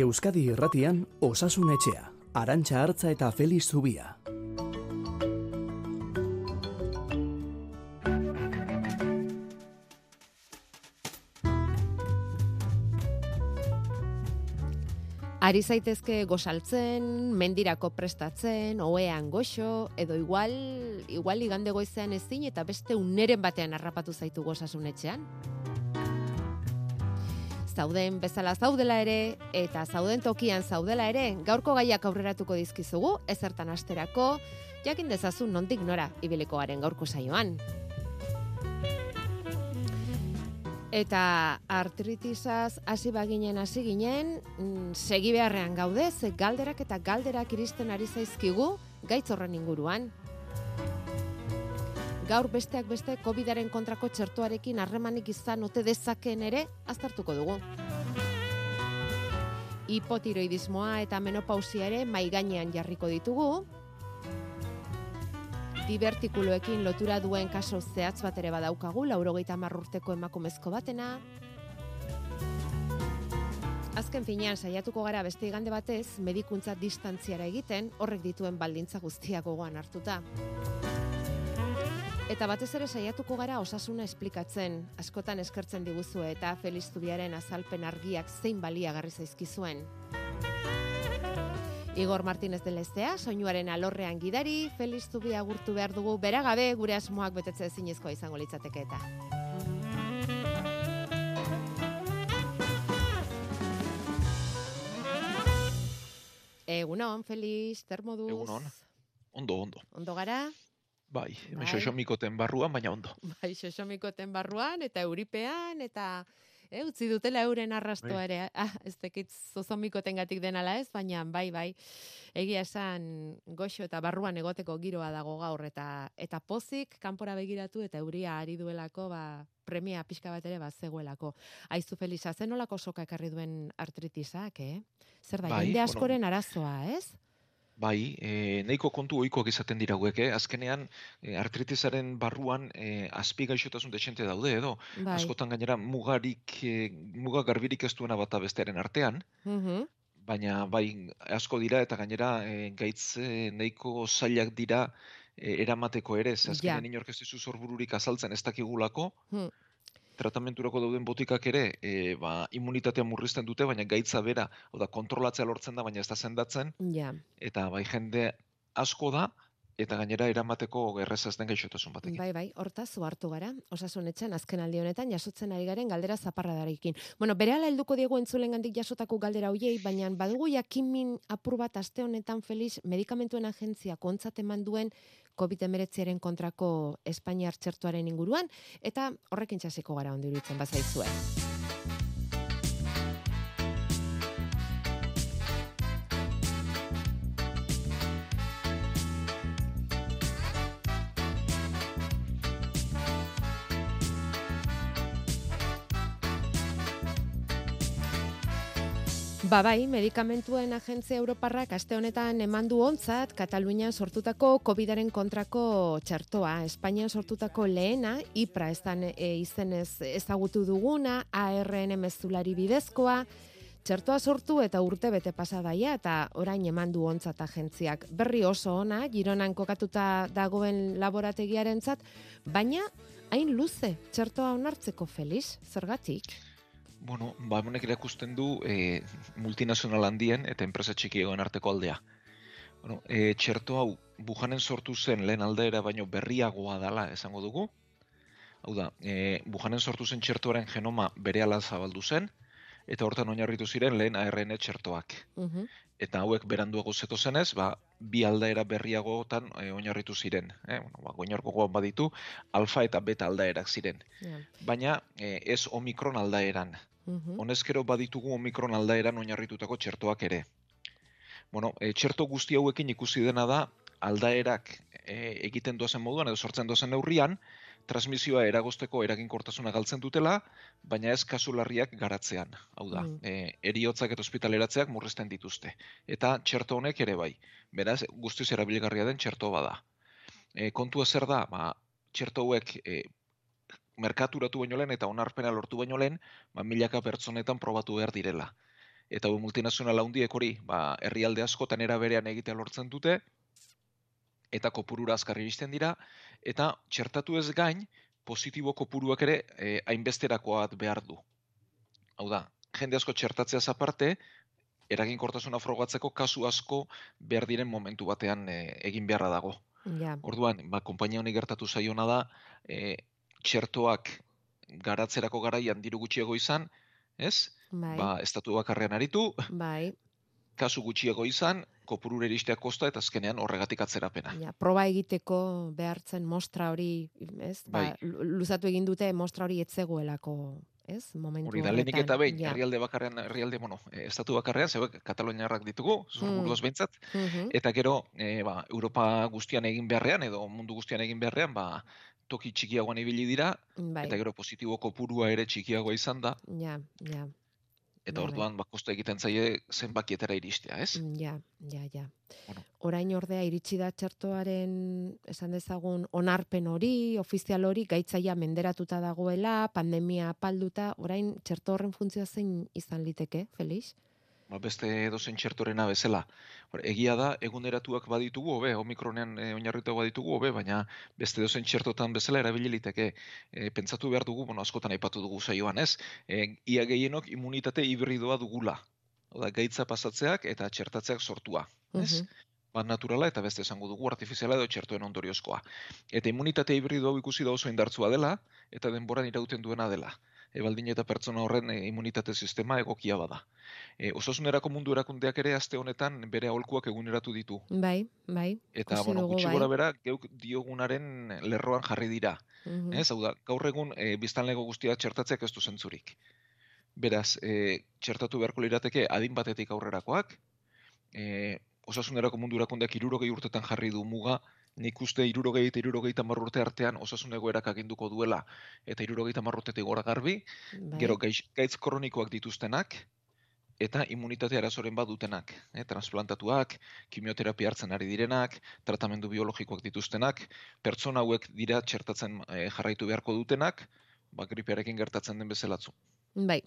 Euskadi Irratian Osasun Etxea, Arantxa Artza eta Feliz Zubia. Ari zaitezke gosaltzen, mendirako prestatzen, oean goxo, edo igual, igual igande goizean ezin eta beste uneren batean harrapatu zaitu gozasunetxean. Zauden bezala zaudela ere, eta zauden tokian zaudela ere, gaurko gaiak aurreratuko dizkizugu, ezertan asterako, jakin dezazun nondik nora ibiliko garen gaurko saioan. Eta artritisaz hasi baginen hasi ginen, mm, segi beharrean gaude, ze galderak eta galderak iristen ari zaizkigu gaitz horren inguruan. Gaur besteak beste COVIDaren kontrako txertuarekin harremanik izan ote dezakeen ere aztertuko dugu. Hipotiroidismoa eta menopausia ere mai gainean jarriko ditugu, divertikuloekin lotura duen kaso zehatz bat ere badaukagu, laurogeita urteko emakumezko batena. Azken finean, saiatuko gara beste igande batez, medikuntza distantziara egiten, horrek dituen baldintza guztiak gogoan hartuta. Eta batez ere saiatuko gara osasuna esplikatzen, askotan eskertzen diguzu eta Feliz Zubiaren azalpen argiak zein baliagarri zaizkizuen. Igor Martínez de Lestea, soinuaren alorrean gidari, Feliz Zubi agurtu behar dugu, beragabe gure asmoak betetze ezinezkoa izango litzateke eta. Egunon, Feliz, termoduz. Egunon. Ondo, ondo. Ondo gara? Bai, Bai. xoxomikoten barruan, baina ondo. Bai, xosomikoten barruan, eta euripean, eta e, utzi dutela euren arrastoa Bai. ere. Ah, ez tekit zozomikoten gatik denala ez, baina bai, bai. Egia esan goxo eta barruan egoteko giroa dago gaur, eta eta pozik kanpora begiratu eta euria ari duelako, ba, premia pixka bat ere bat zegoelako. Aizu Felisa, zen nolako soka ekarri duen artritisak, eh? Zer da, Bai, jende bueno. askoren arazoa, ez? Bai, e, nahiko kontu ohikoak izaten dira hauek, eh? Azkenean, e, artritisaren barruan e, azpi gaixotasun dexente daude edo. Bai. Askotan gainera mugarik, e, muga garbirik ez duena bata bestearen artean, Mhm. baina bai asko dira eta gainera e, gaitz e, nahiko zailak dira e, eramateko ere, ze azkenean inork ez dizu sorbururik azaltzen ez dakigulako, Hmm. Tratamenturako dauden botikak ere, e, ba, immunitatea murrizten dute, baina gaitza bera, hau da, kontrolatzea lortzen da, baina ez da sendatzen, Ja. eta bai jende asko da, eta gainera eramateko erreza ez den gaixotasun batekin. Bai, bai, hortaz hartu gara, osasunetxan azken aldi honetan jasotzen ari garen galdera zaparradarekin. Bueno, berehala helduko diegu entzulengandik jasotako galdera hoiei, baina badugu jakinmin apur bat aste honetan Felix medikamentuen agentzia kontzat eman duen COVID-19aren kontrako Espainiar txertuaren inguruan, eta horrekin txasiko gara ondo iruditzen bazaizue. Ba bai, medikamentuen agentzia Europarrak aste honetan eman du ontzat Katalunian sortutako COVIDaren kontrako txertoa. Espainian sortutako lehena, IPRA estan e, izenez ezagutu duguna, ARN mezulari bidezkoa, Txertoa sortu eta urte bete pasadaia eta orain eman ontzat agentziak. Berri oso ona, Gironan kokatuta dagoen laborategiarentzat, baina hain luze txertoa onartzeko Felix, zergatik? Bueno, ba, honek erakusten du e, multinazional handien eta enpresa txikiegoen arteko aldea. Bueno, e, txerto hau Bujanen sortu zen lehen aldaera baino berriagoa dala esango dugu. Hau da, e, Bujanen sortu zen txertoaren genoma berehala zabaldu zen, eta hortan oinarritu ziren lehen ARN txertoak. Mhm. Eta hauek beranduago zeto zenez, ba, bi aldaera berriagotan e, oinarritu ziren. Eh? Bueno, ba, goinorgoan baditu, alfa eta beta aldaerak ziren. Ja. Baina e, ez omikron aldaeran. Mhm. Honezkero baditugu omikron aldaeran oinarritutako txertoak ere. Bueno, e, txerto guzti hauekin ikusi dena da aldaerak e, egiten doazen moduan edo sortzen doazen neurrian, transmisioa eragozteko eraginkortasuna galtzen dutela, baina ez kasu larriak garatzean. Hau da, Mm. e, eriotzak eta ospitaleratzeak murrizten dituzte. Eta txerto honek ere bai. Beraz, guztiz erabilgarria den txerto bada. E, kontua zer da, ba, txerto hauek e, merkaturatu baino lehen eta onarpena lortu baino lehen, ba, milaka pertsonetan probatu behar direla. Eta hau multinazional handiek hori, ba, herrialde askotan era berean egitea lortzen dute, eta kopurura azkar iristen dira, eta txertatu ez gain, positibo kopuruak ere e, hainbesterakoat behar du. Hau da, jende asko txertatzea aparte, eraginkortasuna frogatzeko kasu asko behar diren momentu batean e, egin beharra dago. Ja. Orduan, ba, konpainia honi gertatu zaiona da, e, txertoak garatzerako garaian diru gutxiago izan, ez? Bai. Ba, estatu bakarrean aritu, Bai. kasu gutxiago izan, kopurure iristea kosta eta azkenean horregatik atzerapena. Ja, proba egiteko behartzen mostra hori, ez? Ba, Bai. lu- luzatu egin dute mostra hori etzegoelako, ez? Momentu Hori da, lehenik eta behin, Ja. herrialde bakarrean, herrialde, bueno, eh, estatu bakarrean, zeuek kataloniarrak ditugu, zurburuaz behintzat, Mhm. eta gero, e, ba, Europa guztian egin beharrean, edo mundu guztian egin beharrean, ba, toki txikiagoan ibili dira, Bai. eta gero positibo kopurua ere txikiagoa izan da, Ja, ja. eta Bai, orduan, ba, kosta egiten zaie zenbakietara iristea, ez? Mm, Ja, ja, ja. Bueno. Orain ordea iritsi da txertoaren esan dezagun onarpen hori, ofizial hori gaitzaia menderatuta dagoela, pandemia apalduta, orain txerto horren funtzioa zein izan liteke, Felix? Ba, beste edozein txertorena bezala. Hor, egia da, eguneratuak baditugu, hobe, omikronean e, oinarrituak baditugu, hobe, baina beste edozein txertotan bezala erabili liteke. E, pentsatu behar dugu, bueno, askotan aipatu dugu saioan, ez? E, ia gehienok immunitate hibridoa dugula. Oda, gaitza pasatzeak eta txertatzeak sortua. Ez? Mhm. Bat naturala eta beste esango dugu artifiziala edo txertoen ondoriozkoa. Eta immunitate hibrido hau ikusi da oso indartsua dela eta denboran irauten duena dela. E, baldin eta pertsona horren e, immunitate sistema egokia bada. E, osasunerako mundu erakundeak ere aste honetan bere aholkuak eguneratu ditu. Bai, bai. Eta, bueno, gutxi bai. gora bera, geuk diogunaren lerroan jarri dira. Mhm. Ez, hau da, gaur egun e, biztanlego guztia txertatzeak ez du zentzurik. Beraz, e, txertatu beharko lirateke adin batetik aurrerakoak, e, osasunerako mundu erakundeak irurogei urtetan jarri du muga, nik uste irurogei eta irurogei urte artean osasun egoerak aginduko duela, eta irurogei tamar urtetik gora garbi, Bai. gero gaitz, gaitz kronikoak dituztenak, eta immunitate arazoren badutenak, eh, transplantatuak, kimioterapia hartzen ari direnak, tratamendu biologikoak dituztenak, pertsona hauek dira txertatzen eh, jarraitu beharko dutenak, ba, gripearekin gertatzen den bezelatzu. Bai.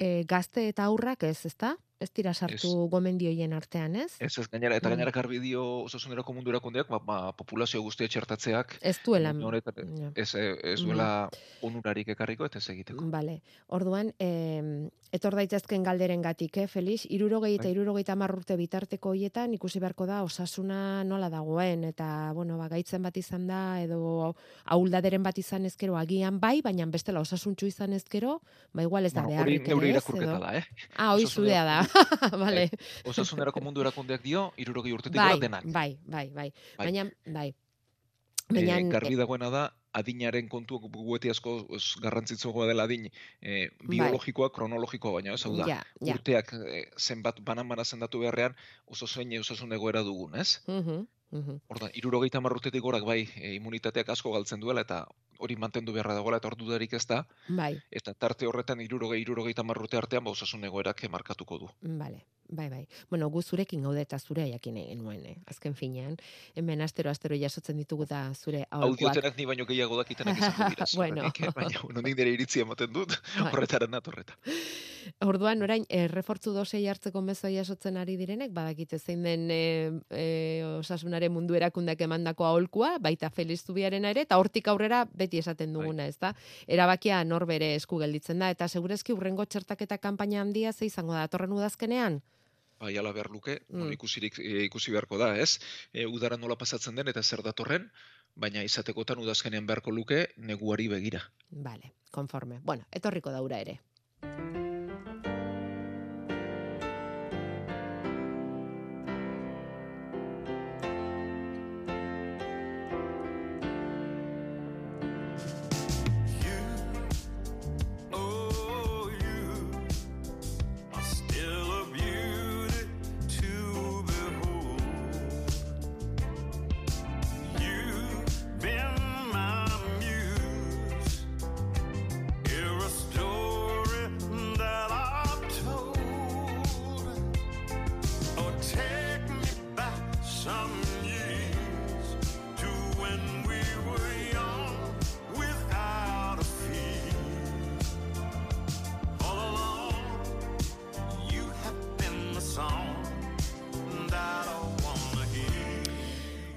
E, gazte eta aurrak ez, ezta? Ez dira sartu gomendioien artean, ez? Ez ez gainera, eta Mm. gainera garbi dio osasunerako mundu erakundeak, ba, ba, populazio guztia txertatzeak, Ez duela. honetan, Ja. ez, eh, ez duela onurarik ekarriko eta ez egiteko. Vale. Orduan, eh, etor daitezken galderen gatik, eh, Felix? Irurogei eta Bai. irurogeita hamar urte bitarteko hoietan ikusi beharko da osasuna nola dagoen, eta, bueno, ba, gaitzen bat izan da, edo ahuldaderen bat izan ezkero agian bai, baina bestela osasuntxu izan ezkero, ba, igual ez da Bueno, hori beharrik neure irakurketa da, eh? Ah, hoi zurea da. vale. Osasunerako mundu erakundeak dio, irurogei urtetik Bai, denak. bai, bai, bai. Bai. Baina, bai. E, Baina, garbi dagoena da, adinaren kontu gueti asko garrantzitsuagoa dela adin e, biologikoa, kronologikoa baina, ez hau da, ja, ja. urteak e, zenbat banan-bana zendatu beharrean oso zein osasun egoera dugun, ez? Mhm, mhm. Orda, irurogeita hamar urtetik gorak bai, e, immunitateak asko galtzen duela eta hori mantendu beharra dagoela eta ordu darik ez da, Bai, eta tarte horretan irurogei, irurogeita hamar urte artean ba, osasun egoerak markatuko du. Vale, bai, bai. Bueno, gu zurekin gaude eta zure jakin egin nuen, eh? azken finean. Hemen astero astero jasotzen ditugu da zure aholkuak. Audiotenak ni baino gehiago dakitenak izango dira, Bueno. eh? baina bueno, nik nire iritzi ematen dut, Bai. horretara natorreta. Orduan, orain, errefortzu dosei hartzeko mezoa jasotzen ari direnek, badakite zein den e, e, osasunaren mundu erakundak emandako aholkua, baita Feliz Zubiarena ere, eta hortik aurrera beti esaten duguna, ez da? Erabakia norbere esku gelditzen da, eta segurezki urrengo txertaketa kanpaina handia ze izango da, torren udazkenean? bai ala behar luke, Mm. ikusirik, e, ikusi beharko da, ez? E, udara nola pasatzen den eta zer datorren, baina izatekotan udazkenean beharko luke neguari begira. Vale, konforme. Bueno, etorriko daura ere.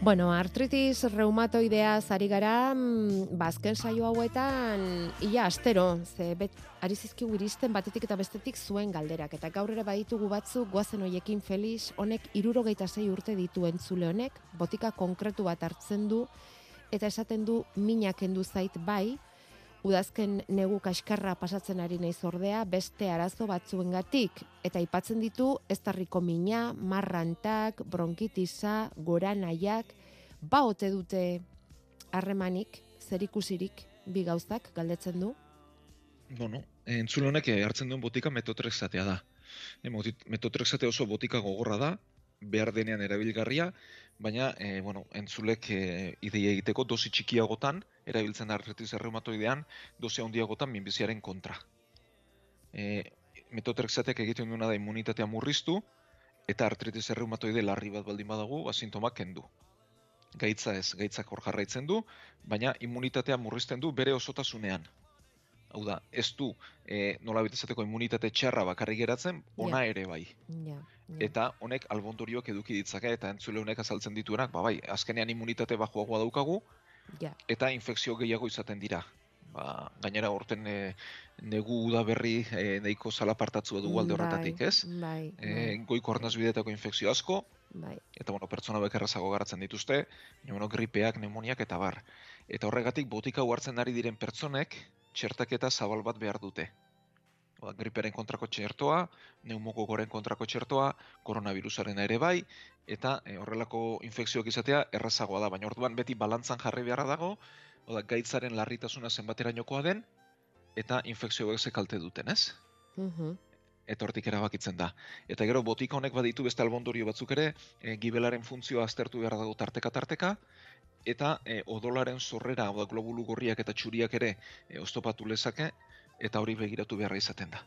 Bueno, artritis reumatoidea zari gara, mm, bazken saio hauetan, ia astero, ze bet, ari zizkigu iristen batetik eta bestetik zuen galderak. Eta gaur ere baditugu batzuk, goazen hoiekin Felix, honek irurogeita zei urte ditu entzule honek, botika konkretu bat hartzen du, eta esaten du minak kendu zait bai, udazken negu kaskarra pasatzen ari naiz ordea beste arazo batzuengatik eta aipatzen ditu eztarriko mina, marrantak, bronkitisa, goranaiak, ba ote dute harremanik, zerikusirik bi gauzak galdetzen du. Bueno, entzule honek eh, hartzen duen botika metotrexatea da. E, moti- metotrexate oso botika gogorra da, behar denean erabilgarria, baina e, bueno, entzulek e, ideia egiteko dosi txikiagotan, erabiltzen da artritis erreumatoidean, dosi handiagotan minbiziaren kontra. E, metotrexatek egiten duena da immunitatea murriztu, eta artritis erreumatoide larri bat baldin badagu, ba, sintomak kendu. Gaitza ez, gaitzak hor jarraitzen du, baina immunitatea murrizten du bere osotasunean. Hau da, ez du e, nola esateko immunitate txarra bakarrik geratzen, ona Ja. ere bai. Ja, ja. Eta honek albondorioak eduki ditzake eta entzule honek azaltzen dituenak, ba bai, azkenean immunitate bajuagoa daukagu ja. eta infekzio gehiago izaten dira. Ba, gainera horten e, negu udaberri e, nahiko zalapartatzua dugu alde horretatik, Bai, ez? Bai, E, goiko arnazbidetako infekzio asko, bai, eta bueno, pertsona bekerrazago garatzen dituzte, bueno, gripeak, pneumoniak eta bar. Eta horregatik botika hau hartzen ari diren pertsonek txertaketa zabal bat behar dute. Oda, griperen kontrako txertoa, neumokokoren kontrako txertoa, koronavirusaren ere bai, eta e, horrelako infekzioak izatea errazagoa da, baina orduan beti balantzan jarri beharra dago, oda, gaitzaren larritasuna zenbaterainokoa den, eta infekzio ze kalte duten, ez? Mhm. eta hortik erabakitzen da. Eta gero botika honek baditu beste albondorio batzuk ere, e, gibelaren funtzioa aztertu behar dago tarteka tarteka, eta e, odolaren sorrera, hau da globulu gorriak eta txuriak ere e, oztopatu lezake, eta hori begiratu beharra izaten da.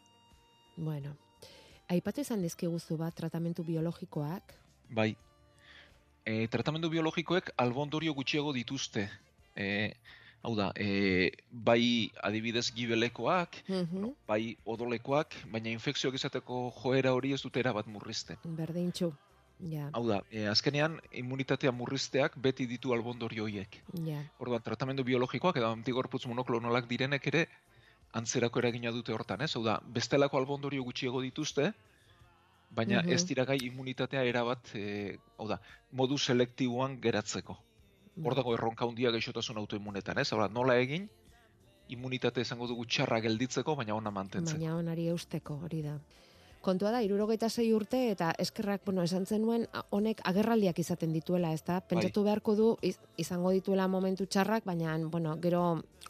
Bueno, aipatu izan dizkiguzu bat tratamentu biologikoak, Bai, e, tratamendu biologikoek albondorio gutxiago dituzte. E, hau da, e, bai adibidez gibelekoak, Mhm. bai odolekoak, baina infekzioak izateko joera hori ez dute erabat murrizten. berdintxu, ja, Hau da, e, azkenean immunitatea murrizteak beti ditu albondorio horiek. ja, Orduan, tratamendu biologikoak edo antigorputz monoklonalak direnek ere antzerako eragina dute hortan, ez? Hau da, bestelako albondorio gutxiago dituzte, baina Mhm. ez dira gai immunitatea erabat, e, hau da, modu selektiboan geratzeko. Hor dago erronka handia gaixotasun autoimmunetan, ez? Hau nola egin, immunitate esango dugu txarra gelditzeko, baina ona mantentzeko. baina onari eusteko, hori da. Kontua da, irurogeita sei urte eta eskerrak, bueno, esan zenuen, honek agerraldiak izaten dituela, ez da? Pentsatu beharko du, iz- izango dituela momentu txarrak, baina, bueno, gero,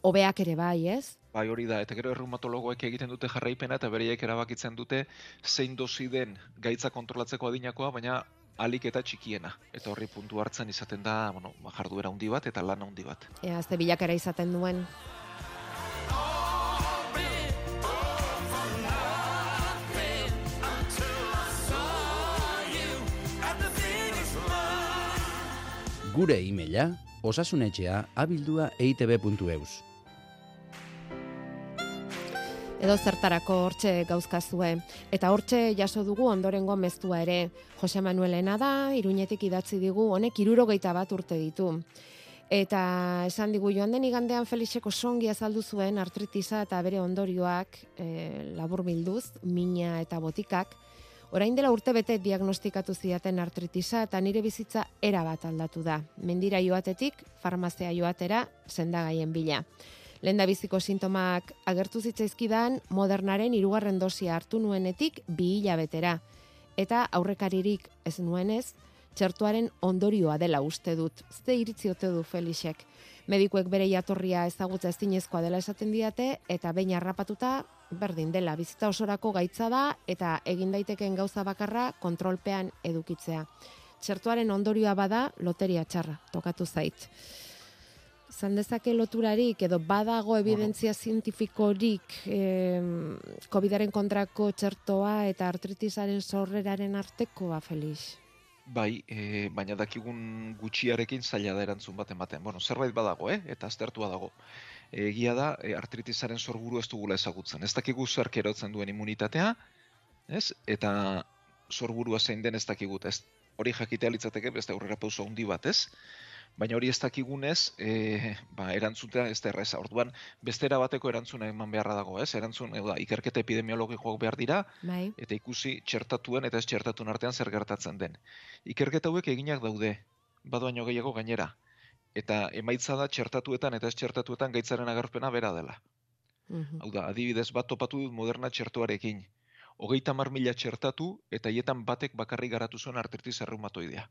hobeak ere bai, ez? Bai hori da, eta gero erreumatologoek egiten dute jarraipena eta bereiek erabakitzen dute zein dosi den gaitza kontrolatzeko adinakoa, baina alik eta txikiena. Eta horri puntu hartzen izaten da, bueno, jarduera handi bat eta lana handi bat. Ea, ze bilakera izaten duen. Gure e-maila osasunetxea abildua eitb.eus. Edo zertarako hortxe gauzkazue. Eta hortxe jaso dugu ondorengo meztua ere. Jose Manuelena da, iruñetik idatzi digu, honek irurogeita bat urte ditu. Eta esan digu joan den igandean Felixeko songi azaldu zuen artritisa eta bere ondorioak e, labur bilduz, mina eta botikak. Orain dela urte diagnostikatu zidaten artritisa eta nire bizitza era bat aldatu da. Mendira joatetik, farmazia joatera, sendagaien bila. Lehen biziko sintomak agertu zitzaizkidan modernaren hirugarren dosia hartu nuenetik bi hilabetera. Eta aurrekaririk ez nuenez, txertuaren ondorioa dela uste dut. Ze iritzi ote du Felixek. Medikuek bere jatorria ezagutza ezinezkoa dela esaten diate eta behin harrapatuta berdin dela. Bizita osorako gaitza da eta egin daiteken gauza bakarra kontrolpean edukitzea. Txertuaren ondorioa bada loteria txarra, tokatu zait. Zan dezake loturarik edo badago evidentzia zientifikorik eh, COVIDaren kontrako txertoa eta artritisaren sorreraren artekoa, Felix? Bai, e, baina dakigun gutxiarekin zaila da erantzun bat ematen. Bueno, zerbait badago, eh? eta aztertua dago. Egia da, e, artritisaren sorburu ez dugula ezagutzen. Ez dakigu zer erotzen duen immunitatea, ez? Eta sorburua zein den ez dakigut. Ez, hori jakitea litzateke beste aurrera pauso handi bat, ez? Baina hori ez dakigunez, e, ba, erantzutea ez da erreza. Orduan, bestera bateko erantzuna eman beharra dago, ez? Erantzun, hau da, ikerketa epidemiologikoak behar dira, Bai. eta ikusi txertatuen eta ez txertatuen artean zer gertatzen den. Ikerketa hauek eginak daude, badoaino gehiago gainera. Eta emaitza da txertatuetan eta ez txertatuetan gaitzaren agerpena bera dela. Mhm. Hau da, adibidez bat topatu dut moderna txertoarekin. Hogeita mar mila txertatu eta hietan batek bakarrik garatu zuen artritis erreumatoidea.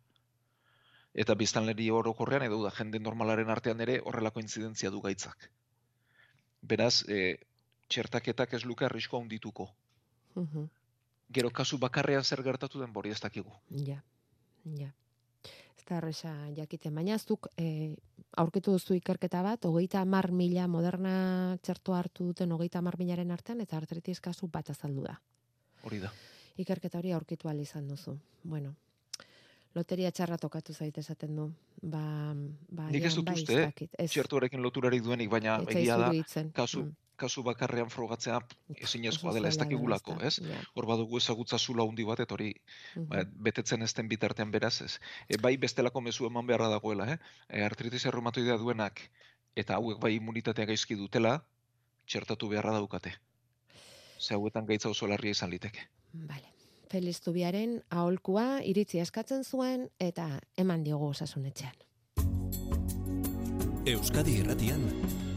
Eta biztanleri orokorrean edo da jende normalaren artean ere horrelako intzidentzia du gaitzak. Beraz, e, txertaketak ez luke arrisko handituko. Mhm. Gero kasu bakarrean zer gertatu den bori ez dakigu. Ja, ja. Da erresa jakiten, baina ez duk e, aurkitu duzu ikerketa bat, hogeita mar mila moderna txerto hartu duten hogeita mar milaren artean, eta artritis kasu bat azaldu da. Hori da. Ikerketa hori aurkitu izan duzu. Bueno, loteria txarra tokatu zait esaten du. Ba, ba, Nik ez dut bai, uste. Ez, Txertuarekin loturarik duenik, baina egia da, kasu, Mm. Kasu bakarrean frogatzea ezinezkoa dela, ez dakigulako, ez? Hor badugu ezagutza zula handi bat, eta hori Mhm. ba, betetzen ez den bitartean beraz ez. E, bai bestelako mezu eman beharra dagoela, eh? E, artritis erreumatoidea duenak eta hauek bai immunitatea gaizki dutela, txertatu beharra daukate. Ze hauetan gaitza oso larria izan liteke. Vale. Feliz Zubiaren aholkua iritzi eskatzen zuen eta eman diogu osasunetxean. Euskadi Irratian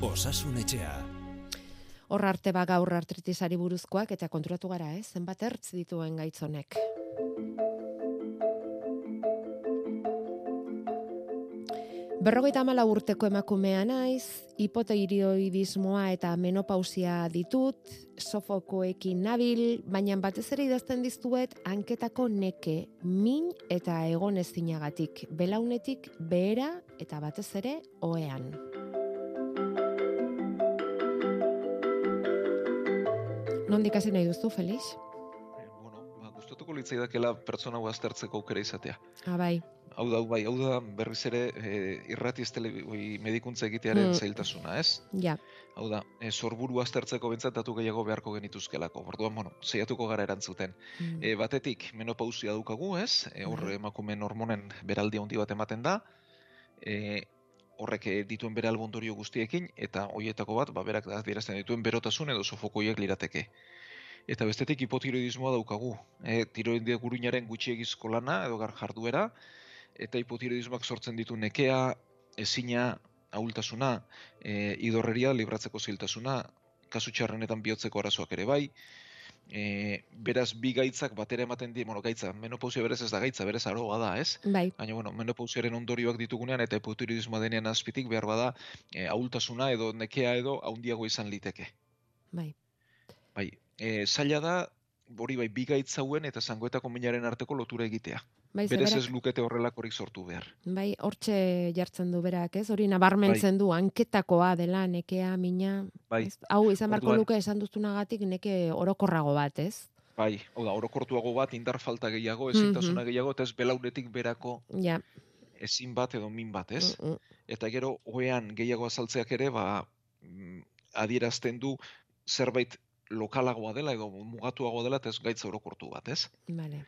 Osasun Etxea. Hor arte ba gaur artritisari buruzkoak eta konturatu gara, eh? Zenbat ertz dituen gaitzonek. Berrogeita hamala urteko emakumea naiz, hipotiroidismoa eta menopausia ditut, sofokoekin nabil, baina batez ere idazten diztuet hanketako neke, min eta egon ezinagatik, belaunetik behera eta batez ere ohean. Nondik hasi nahi duzu, Felix? E, bueno, ba, gustatuko litzaidakela pertsona aztertzeko aukera izatea. Ah, bai. Hau da, bai, hau da berriz ere e, irrati medikuntza egitearen Mm. zailtasuna, ez? Ja, Hau da, e, sorburu aztertzeko bentsat datu gehiago beharko genituzkelako. Orduan, bueno, zeiatuko gara erantzuten. Mm. E, batetik, menopausia daukagu, ez? E, hor Bai. emakumeen hormonen beraldi handi bat ematen da. E, horrek eh, dituen bere albondorio guztiekin, eta hoietako bat, ba, berak adierazten dituen berotasun edo sofokoiek lirateke. Eta bestetik hipotiroidismoa daukagu. E, tiroidia guruinaren gutxiegizko lana edo gar jarduera, eta hipotiroidismoak sortzen ditu nekea, ezina, ahultasuna, e, idorreria libratzeko zailtasuna, kasu txarrenetan bihotzeko arazoak ere bai, e, beraz bi gaitzak batera ematen die, bueno, gaitza, menopausia berez ez da gaitza, berez aroa da, ez? bai, Baina, bueno, menopausiaren ondorioak ditugunean eta hipotiroidismoa denean azpitik behar bada e, ahultasuna edo nekea edo haundiago izan liteke. bai. Bai, e, zaila da, hori bai, bi gaitz hauen eta zangoetako minaren arteko lotura egitea. Bai, Berez ez lukete horrelakorik sortu behar. Bai, hortxe jartzen du berak, ez? Hori nabarmentzen du, hanketakoa dela, nekea, mina. Bai, Ez? Hau izan beharko Orduan- luke esan duztunagatik neke orokorrago bat, ez? bai, hau da, orokortuago bat, indar falta gehiago, ezintasuna gehiago, eta ez belaunetik berako Ja. ezin bat edo min bat, ez? Mm, mm. eta gero oean gehiago azaltzeak ere ba mm, adierazten du zerbait lokalagoa dela edo mugatuagoa dela eta ez gaitza orokortu bat, ez? Vale.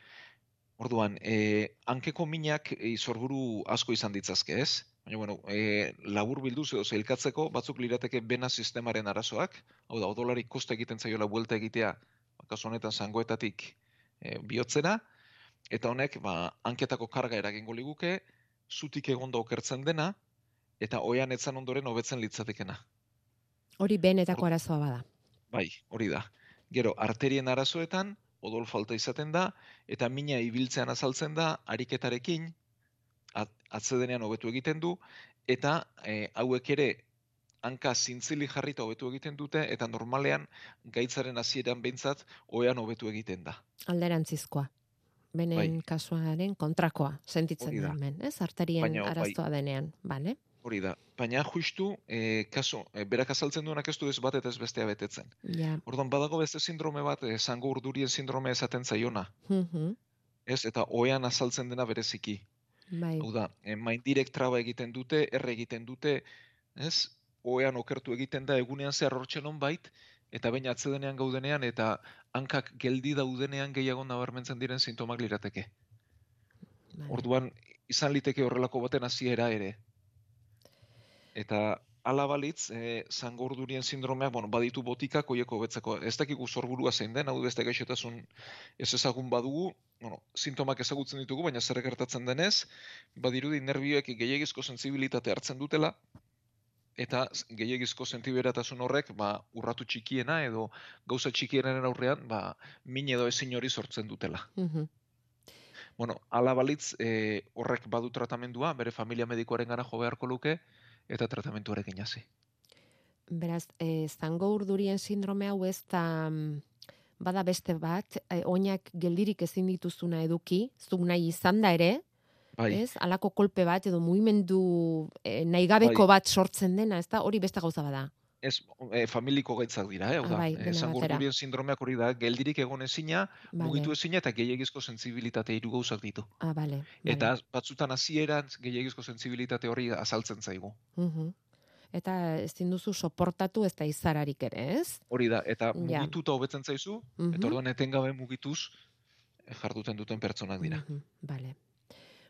Orduan, e, hankeko minak e, sorburu asko izan ditzazke, ez? Baina, bueno, e, labur bilduz edo zeilkatzeko batzuk lirateke bena sistemaren arazoak, hau da, odolari kosta egiten zaiola buelta egitea, ba, kasu honetan zangoetatik e, bihotzera, eta honek, ba, hanketako karga eragingo liguke, zutik egonda okertzen dena, eta oean etzan ondoren hobetzen litzatekena. Hori benetako arazoa bada. Bai, hori da. Gero, arterien arazoetan, odol falta izaten da, eta mina ibiltzean azaltzen da, ariketarekin, at, atzedenean hobetu egiten du, eta e, hauek ere hanka zintzili jarrita hobetu egiten dute, eta normalean gaitzaren hasieran behintzat oean hobetu egiten da. Alderantzizkoa. Benen Bai. kasuaren kontrakoa, sentitzen da. hemen, ez? Arterien Baina, bai. arazoa denean, bale? Hori da. Baina justu, e, kaso, e, berak azaltzen duenak ez du ez bat eta ez bestea betetzen. Ja. Orduan, badago beste sindrome bat, e, zango urdurien sindrome esaten zaiona. Mhm. Ez, eta oean azaltzen dena bereziki. Bai. Hau da, e, maindirek traba egiten dute, erre egiten dute, ez? Oean okertu egiten da egunean zehar hortzen bait, eta baina atzedenean gaudenean, eta hankak geldi daudenean gehiago nabarmentzen diren sintomak lirateke. Vale. Orduan, izan liteke horrelako baten hasiera ere. Eta ala balitz, e, zango urdurien sindromeak, bueno, baditu botikak hoieko betzeko. Ez dakigu sorburua zein den, hau beste gaixotasun ez ezagun badugu, bueno, sintomak ezagutzen ditugu, baina zer gertatzen denez, badirudi nerbioek gehiagizko sentsibilitate hartzen dutela, eta gehiagizko sentiberatasun horrek, ba, urratu txikiena edo gauza txikienaren aurrean, ba, min edo ezin hori sortzen dutela. Mhm. Bueno, ala balitz, e, horrek badu tratamendua, bere familia medikoaren gana jo beharko luke, eta tratamentuarekin hasi. Beraz, e, zango urdurien sindrome hau ez da mm, bada beste bat, e, oinak geldirik ezin dituzuna eduki, zuk nahi izan da ere, Bai, ez? Alako kolpe bat edo mugimendu e, nahigabeko Bai. bat sortzen dena, ez da? Hori beste gauza bada. Ez e, familiko gaitzak dira, eh? Hau Ah, da, bai, zango batera. urdurien sindromeak hori da, geldirik egon ezina, Vale. mugitu ezina eta gehiagizko sentsibilitate hiru gauzak ditu. Ah, bale. Eta batzutan hasieran gehiagizko sentsibilitate hori azaltzen zaigu. Mhm. Eta ezin duzu soportatu ez da izararik ere, ez? Hori da, eta mugituta hobetzen zaizu, Mhm. eta orduan etengabe mugituz e, jarduten duten pertsonak dira. Mhm, Bale.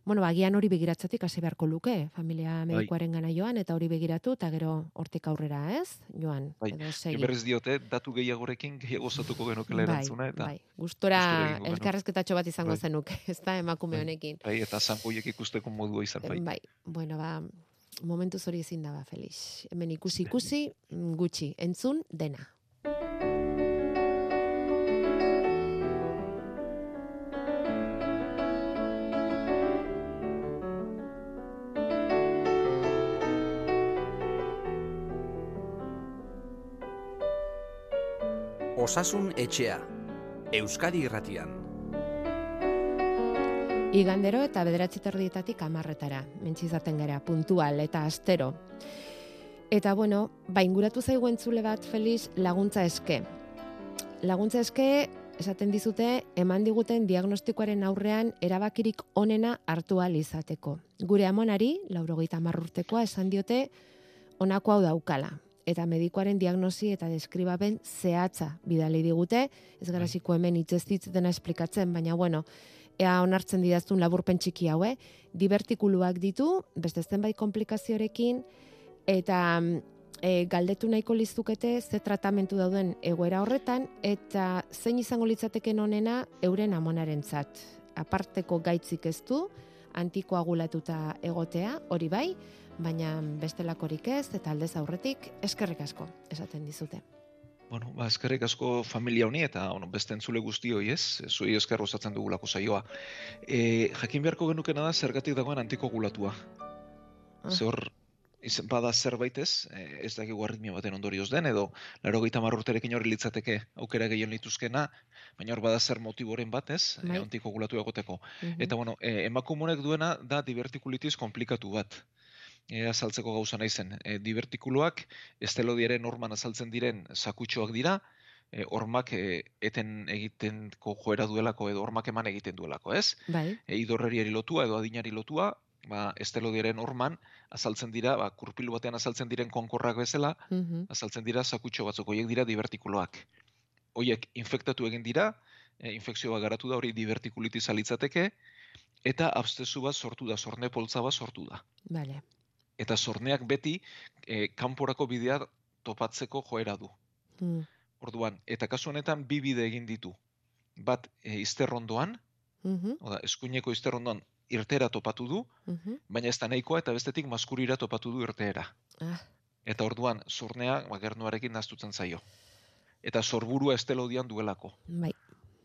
Bueno, agian hori begiratzetik hasi beharko luke, familia Bai. medikoaren gana joan, eta hori begiratu, eta gero hortik aurrera, ez? Joan, Bai. edo segi. berriz diote, datu gehiagorekin gehiago zatuko genukela erantzuna, eta bai. Gustora elkarrezketatxo bat izango Bai. zenuk, ez da, emakume Bai. honekin. bai, eta zangoiek ikusteko modua izan bai. Bai, bueno, ba, momentuz hori ezin da, ba, Felix. Hemen ikusi ikusi, gutxi, entzun, dena. Osasun etxea. Euskadi irratian. Igandero eta bederatzi terdietatik amarretara, mentxizaten gara, puntual eta astero. Eta bueno, ba inguratu zaigu entzule bat Felix laguntza eske. Laguntza eske esaten dizute eman diguten diagnostikoaren aurrean erabakirik onena hartu izateko. Gure amonari, laurogeita hamar urtekoa, esan diote honako hau daukala. Eta medikoaren diagnosi eta deskribaben zehatza bidali digute, ez gara Bai. hemen hitzez hitz dena esplikatzen, baina bueno, ea onartzen didaztun laburpen txiki hau, eh? Divertikuluak ditu, beste zenbait komplikaziorekin, eta mm, e, galdetu nahiko lizukete ze tratamentu dauden egoera horretan, eta zein izango litzateken onena euren amonarentzat. Aparteko gaitzik ez du, antikoagulatuta egotea, hori bai, baina bestelakorik ez, eta aldez aurretik eskerrik asko, esaten dizute. Bueno, ba, eskerrik asko familia honi eta bueno, beste entzule guztioi ez, zuei esker osatzen dugulako saioa. E, jakin beharko genukena da zergatik dagoen antikogulatua. Ah. Ze hor, izan bada zerbait ez, e, ez dakigu arritmia baten ondorioz den, edo laro urterekin hori litzateke aukera gehien lituzkena, baina hor bada zer motiboren bat ez, Bai. e, antikogulatu egoteko. Mhm. Eta bueno, e, emakumonek duena da divertikulitis komplikatu bat. E, azaltzeko gauza naizen. E, divertikuloak estelodiaren norman azaltzen diren sakutxoak dira, e, hormak e, eten egitenko joera duelako edo hormak eman egiten duelako, ez? Bai, E, idorreriari lotua edo adinari lotua, ba, estelodiaren horman azaltzen dira, ba, kurpilu batean azaltzen diren konkorrak bezala, mhm, azaltzen dira sakutxo batzuk, horiek dira divertikuloak. Horiek infektatu egin dira, e, infekzio bat garatu da hori divertikulitis litzateke, eta abstezu bat sortu da, sorne poltza bat sortu da. bale. Eta sorneak beti e, kanporako bidea topatzeko joera du. Mm, Orduan, eta kasu honetan bi bide egin ditu. Bat e, izterrondoan, mhm, oda, eskuineko izterrondoan irtera topatu du, mhm. baina ez da nahikoa eta bestetik maskurira topatu du irteera. Ah, Eta orduan, sornea ba, gernuarekin naztutzen zaio. Eta sorburua estelodian duelako. bai,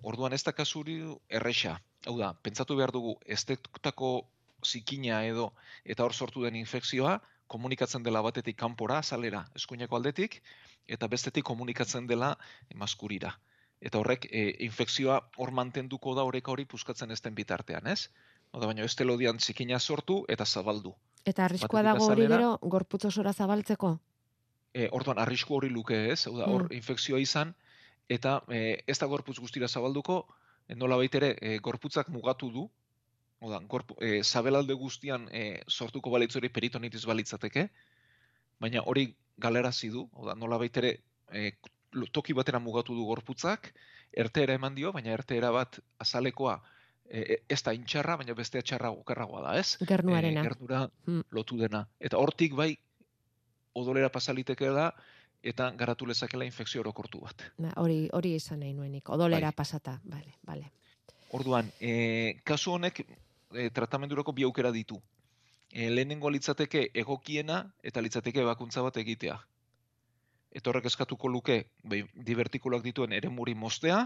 Orduan ez da kasuri erresa. Hau da, pentsatu behar dugu estetako zikina edo eta hor sortu den infekzioa komunikatzen dela batetik kanpora, azalera, eskuineko aldetik, eta bestetik komunikatzen dela maskurira. Eta horrek e, infekzioa hor mantenduko da oreka hori puskatzen ez den bitartean, ez? Oda, baina estelodian zikina sortu eta zabaldu. Eta arriskua dago hori gero gorputz osora zabaltzeko? E, orduan, arrisku hori luke ez, hau da, hor Mm. infekzioa izan, eta e, ez da gorputz guztira zabalduko, e, nola ere e, gorputzak mugatu du, Oda, gorpu, e, zabelalde guztian e, sortuko balitz hori peritonitis balitzateke, baina hori galerazi du, oda, nola ere e, lo- toki batera mugatu du gorputzak, erteera eman dio, baina erteera bat azalekoa e, ez da intxarra, baina beste txarra okerragoa da, ez? Gernuarena. E, gernura Mm. lotu dena. Eta hortik bai odolera pasaliteke da eta garatu lezakela infekzio orokortu bat. Na, hori hori izan nahi nuenik. Odolera Bai. pasata. Vale, vale. Orduan, e, kasu honek e, tratamendurako bi aukera ditu. E, lehenengo litzateke egokiena eta litzateke ebakuntza bat egitea. Eta horrek eskatuko luke, bai, divertikulak dituen eremuri mostea,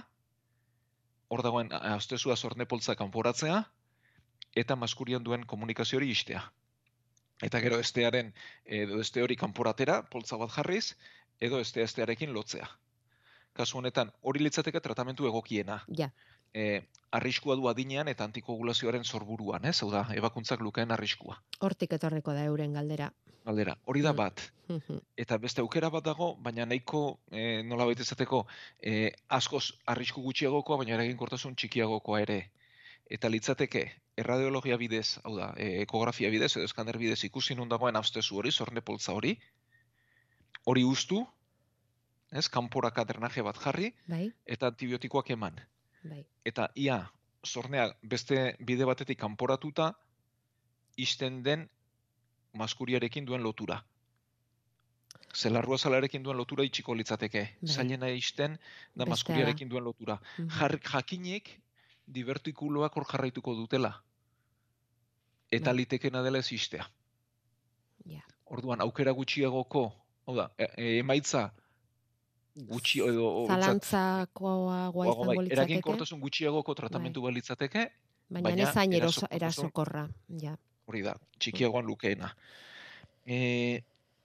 hor dagoen a- astezua zornepoltza kanporatzea, eta maskurian duen komunikazio hori istea. Eta gero estearen, edo este hori kanporatera, poltza bat jarriz, edo este estearekin lotzea. Kasu honetan, hori litzateke tratamentu egokiena Ja. E, arriskua du adinean eta antikogulazioaren sorburuan, ez? Hau da, ebakuntzak lukeen arriskua. Hortik etorriko da euren galdera. Galdera, hori da Mm. bat. Mhm. Eta beste aukera bat dago, baina nahiko e, nola baita izateko e, askoz arrisku gutxiagokoa, baina eraginkortasun txikiagokoa ere. Eta litzateke, erradiologia bidez, hau da, e, ekografia bidez edo eskaner bidez ikusi nun dagoen abstezu hori, zorne poltza hori, hori ustu, ez, kanporaka drenaje bat jarri, Bai, eta antibiotikoak eman. Bai. eta ia zornea beste bide batetik kanporatuta isten den maskuriarekin duen lotura. Zelarrua zalarekin duen lotura itxiko litzateke. Bai. Zailena isten da Bestea maskuriarekin duen lotura. Mhm. Jar, jakinik divertikuloak hor jarraituko dutela. Eta Bai. litekena dela ez istea. Ja. Orduan, aukera gutxiagoko, hau da, e, e, emaitza gutxi edo... Zalantzakoa izango bai, litzateke, eraginkortasun gutxiagoko tratamentu bat litzateke, baina, baina ez zain eroso, erasokortasun- erasokorra. Ja. hori da, txikiagoan lukeena. E,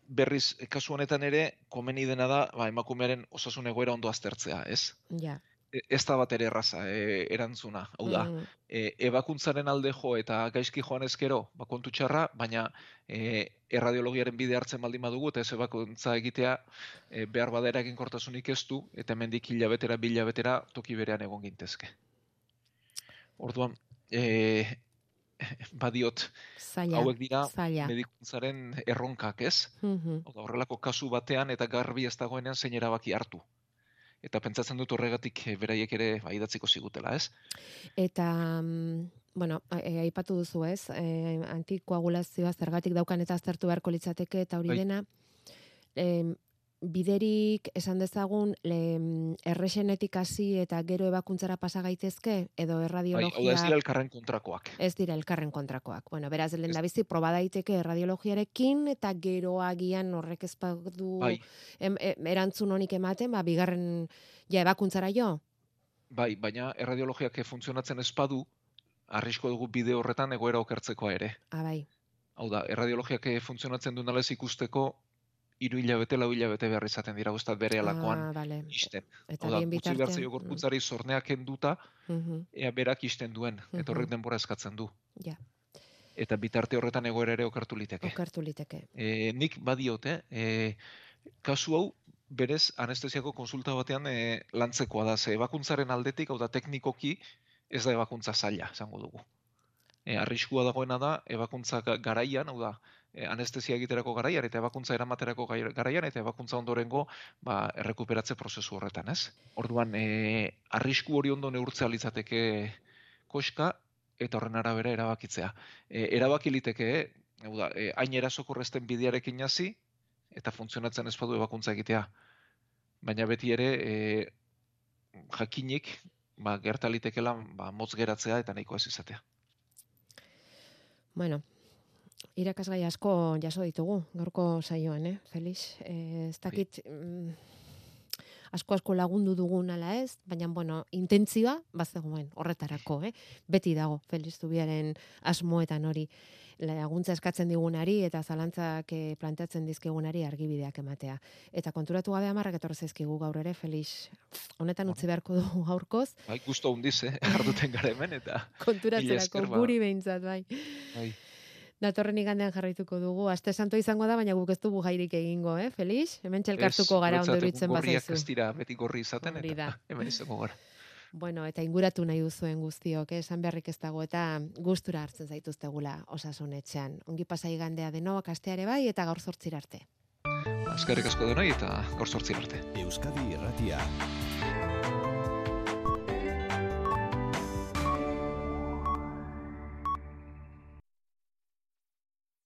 berriz, kasu honetan ere, komeni dena da, ba, emakumearen osasun egoera ondo aztertzea, ez? Ja. E, ez da bat ere erraza, e, erantzuna. Hau da, Mm, e, ebakuntzaren alde jo eta gaizki joan ezkero, ba, kontu txarra, baina e, erradiologiaren bide hartzen baldin badugu, eta ez ebakuntza egitea e, behar bada eraginkortasunik ez du, eta hemendik hilabetera, bilabetera toki berean egon gintezke. Orduan, e, badiot, zaila. hauek dira zaila. medikuntzaren erronkak, ez? Hau da, horrelako kasu batean eta garbi ez dagoenean zein erabaki hartu. Eta pentsatzen dut horregatik eh, beraiek ere ba, idatziko zigutela, ez? Eta, mm, bueno, a- e, aipatu duzu ez, e, antikoagulazioa zergatik daukan eta aztertu beharko litzateke, eta hori Bai. dena, em, biderik esan dezagun le, errexenetik hasi eta gero ebakuntzara pasa gaitezke, edo Bai, hau da erradiologia ez dira elkarren kontrakoak. ez dira elkarren kontrakoak. Bueno, beraz, lehen Ez- da bizi, proba daiteke erradiologiarekin, eta gero agian horrek ez badu Bai, em, em, erantzun honik ematen, ba, bigarren ja ebakuntzara jo. bai, baina erradiologiak funtzionatzen ez badu, arrisko dugu bide horretan egoera okertzekoa ere. Ah, bai. Hau da, erradiologiak eh, funtzionatzen duen ez ikusteko, hiru hilabete, lau hilabete behar izaten dira, guztat bere alakoan Ah, bale. isten. Eta Hau da, bien behar bitartean. zaio gorputzari zorneak kenduta, mm, mhm, ea berak isten duen, eta horrek denbora eskatzen du. Ja, Eta bitarte horretan egoera ere okertu liteke. okertu liteke. E, nik badiote, e, kasu hau berez anestesiako konsulta batean e, lantzekoa da, ze ebakuntzaren aldetik, hau da teknikoki, ez da ebakuntza zaila, esango dugu. E, arriskua dagoena da, ebakuntza ga- garaian, hau da, anestesia egiterako garaian, eta ebakuntza eramaterako garaian, eta ebakuntza ondorengo, ba, errekuperatze prozesu horretan, ez? Orduan, e, arrisku hori ondo neurtzea litzateke koska, eta horren arabera erabakitzea. E, erabaki liteke, eh, hau da, e, hain erasokorrezten bidearekin hasi eta funtzionatzen ez badu ebakuntza egitea. Baina beti ere, e, jakinik, ba, gerta litekela, ba, motz geratzea eta nahiko ez izatea. Bueno, irakasgai asko jaso ditugu, gaurko saioan, eh, Felix? Eh, ez dakit, mm, asko asko lagundu dugun ala ez, baina, bueno, intentzioa, bazegoen, horretarako, eh? Beti dago, Felix Zubiaren asmoetan hori laguntza eskatzen digunari eta zalantzak eh, planteatzen dizkigunari argibideak ematea. Eta konturatu gabe amarrak etorri zaizkigu gaur ere, Felix, honetan utzi beharko dugu gaurkoz, Bai, gusto hundiz, eh, arduten gara hemen, eta konturatzerako ba. guri behintzat, bai. bai, Datorren igandean jarraituko dugu. Aste santo izango da, baina guk ez dugu jairik egingo, eh, Felix? Hemen txelkartuko gara ondo guretzat iruditzen gorriak bazaizu. ez dira beti gorri izaten, Hori eta hemen izango gara. Bueno, eta inguratu nahi duzuen guztiok, eh? esan beharrik ez dago, eta gustura hartzen zaituztegula osasunetxean. Ongi pasa igandea denok, asteare bai, eta gaur zortzir arte. Azkarrik asko denoi eta gaur sortzin arte. Euskadi Irratia.